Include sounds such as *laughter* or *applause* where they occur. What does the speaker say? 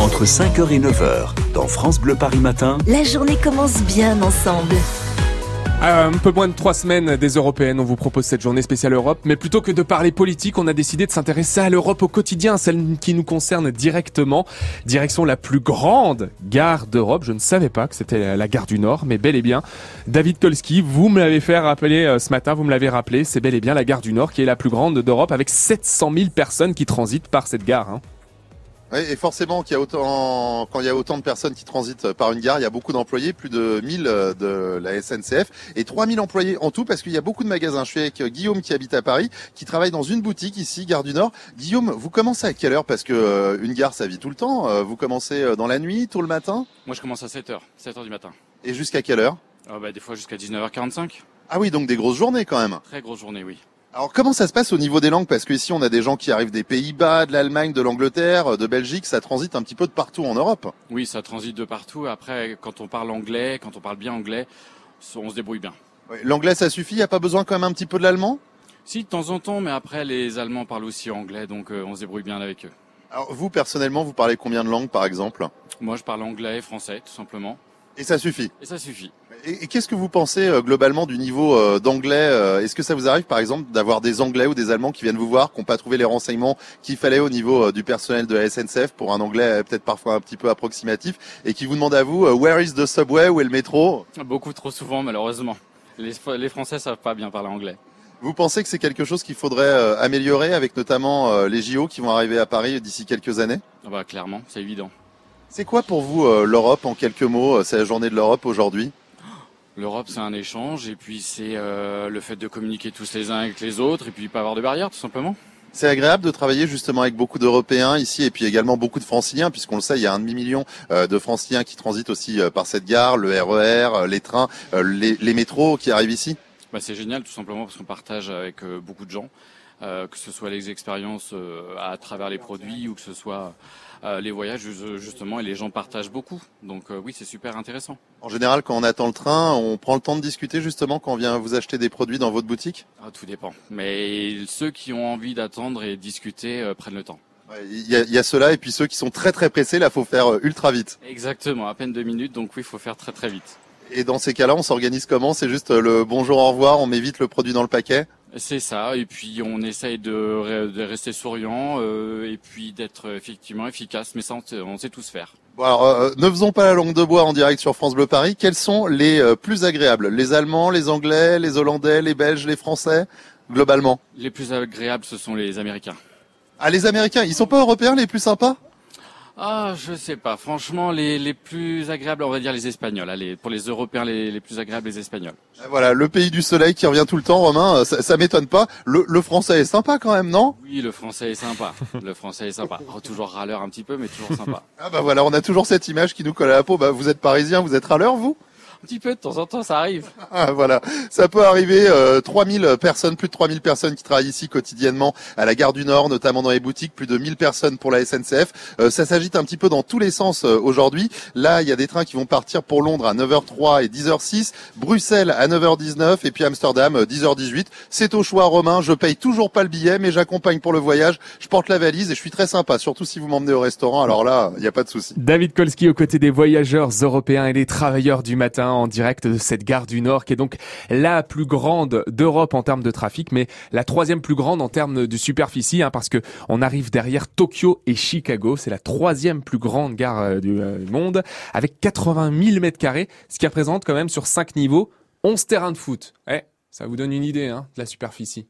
Entre 5h et 9h, dans France Bleu Paris Matin, La journée commence bien ensemble. À un peu moins de trois semaines des européennes, on vous propose cette journée spéciale Europe. Mais plutôt que de parler politique, on a décidé de s'intéresser à l'Europe au quotidien, celle qui nous concerne directement. Direction la plus grande gare d'Europe. Je ne savais pas que c'était la gare du Nord, mais bel et bien. David Kolski, vous me l'avez fait rappeler euh, ce matin, vous me l'avez rappelé, c'est bel et bien la gare du Nord qui est la plus grande d'Europe avec 700 000 personnes qui transitent par cette gare. hein. Oui, et forcément, qu'il y a autant, quand il y a autant de personnes qui transitent par une gare, il y a beaucoup d'employés, plus de 1000 de la SNCF et 3000 employés en tout parce qu'il y a beaucoup de magasins. Je suis avec Guillaume qui habite à Paris, qui travaille dans une boutique ici, gare du Nord. Guillaume, vous commencez à quelle heure? Parce que euh, une gare, ça vit tout le temps. Euh, Vous commencez euh, dans la nuit, tôt le matin? Moi, je commence à 7h, 7h du matin. et jusqu'à quelle heure? Ah bah, des fois jusqu'à 19h45. Ah oui, donc des grosses journées quand même. Très grosse journée, oui. Alors comment ça se passe au niveau des langues? Parce que ici on a des gens qui arrivent des Pays-Bas, de l'Allemagne, de l'Angleterre, de Belgique, ça transite un petit peu de partout en Europe. Oui, ça transite de partout. Après, quand on parle anglais, quand on parle bien anglais, on se débrouille bien. L'anglais ça suffit, y a pas besoin quand même un petit peu de l'allemand? Si, de temps en temps, mais après, les Allemands parlent aussi anglais, donc euh, on se débrouille bien avec eux. Alors vous personnellement, vous parlez combien de langues par exemple? Moi, je parle anglais et français, tout simplement. Et ça suffit. Et ça suffit. Et, et qu'est-ce que vous pensez euh, globalement du niveau euh, d'anglais euh, Est-ce que ça vous arrive par exemple d'avoir des Anglais ou des Allemands qui viennent vous voir, qui n'ont pas trouvé les renseignements qu'il fallait au niveau du personnel de la SNCF pour un anglais peut-être parfois un petit peu approximatif et qui vous demandent à vous Where is the subway Où est le métro? Beaucoup trop souvent, malheureusement. Les, les Français savent pas bien parler anglais. Vous pensez que c'est quelque chose qu'il faudrait améliorer avec notamment les JO qui vont arriver à Paris d'ici quelques années? Ah bah, clairement, c'est évident. C'est quoi pour vous euh, l'Europe en quelques mots euh, C'est la journée de l'Europe aujourd'hui? L'Europe, c'est un échange, et puis c'est euh, le fait de communiquer tous les uns avec les autres, et puis pas avoir de barrières, tout simplement. C'est agréable de travailler justement avec beaucoup d'Européens ici et puis également beaucoup de Franciliens puisqu'on le sait, il y a un demi-million de Franciliens qui transitent aussi par cette gare, le RER, euh, les trains, les, les métros qui arrivent ici? Bah, c'est génial tout simplement parce qu'on partage avec beaucoup de gens, euh, que ce soit les expériences euh, à travers les produits ou que ce soit euh, les voyages ju- justement et les gens partagent beaucoup. Donc oui, c'est super intéressant. En général, quand on attend le train, on prend le temps de discuter justement quand on vient vous acheter des produits dans votre boutique? Ah, tout dépend. Mais ceux qui ont envie d'attendre et discuter prennent le temps. Il y a, il y a ceux-là et puis ceux qui sont très très pressés, là, faut faire ultra vite. Exactement, à peine deux minutes, donc oui, il faut faire très très vite. Et dans ces cas-là, on s'organise comment? C'est juste le bonjour, au revoir, on met vite le produit dans le paquet? C'est ça, et puis on essaye de, re- de rester souriant euh, et puis d'être effectivement efficace, mais ça on sait, on sait tous faire. Bon, alors, euh, ne faisons pas la langue de bois en direct sur France Bleu Paris. Quels sont les euh, plus agréables? Les Allemands, les Anglais, les Hollandais, les Belges, les Français? Globalement. Les plus agréables, ce sont les Américains. Ah, les Américains, ils sont pas européens les plus sympas? Ah, je sais pas. Franchement, les, les plus agréables, on va dire les Espagnols. Allez, pour les Européens, les, les plus agréables, les Espagnols. Ah, Voilà, le pays du soleil qui revient tout le temps, Romain, euh, ça, ça m'étonne pas. Le, le français est sympa quand même, non? Oui, le français est sympa. *laughs* Le français est sympa. Oh, toujours râleur un petit peu, mais toujours sympa. Ah bah voilà, on a toujours cette image qui nous colle à la peau. Bah, vous êtes parisien, vous êtes râleur, vous? Petit peu, de temps en temps, ça arrive. *laughs* Ah, voilà, ça peut arriver. Euh, 3000 personnes, plus de 3000 personnes qui travaillent ici quotidiennement à la gare du Nord, notamment dans les boutiques, plus de 1000 personnes pour la SNCF. Euh, ça s'agite un petit peu dans tous les sens euh, aujourd'hui. Là, il y a des trains qui vont partir pour Londres à 9h03 et 10h06, Bruxelles à 9h19 et puis Amsterdam euh, 10h18. C'est au choix, Romain. Je paye toujours pas le billet, mais j'accompagne pour le voyage. Je porte la valise et je suis très sympa, surtout si vous m'emmenez au restaurant. Alors là, il n'y a pas de souci. David Kolski aux côtés des voyageurs européens et des travailleurs du matin en direct de cette gare du Nord qui est donc la plus grande d'Europe en termes de trafic, mais la troisième plus grande en termes de superficie, hein, parce que on arrive derrière Tokyo et Chicago. C'est la troisième plus grande gare euh, du euh, monde avec 80 000 mètres carrés, ce qui représente quand même sur cinq niveaux 11 terrains de foot. Eh, ça vous donne une idée hein, de la superficie.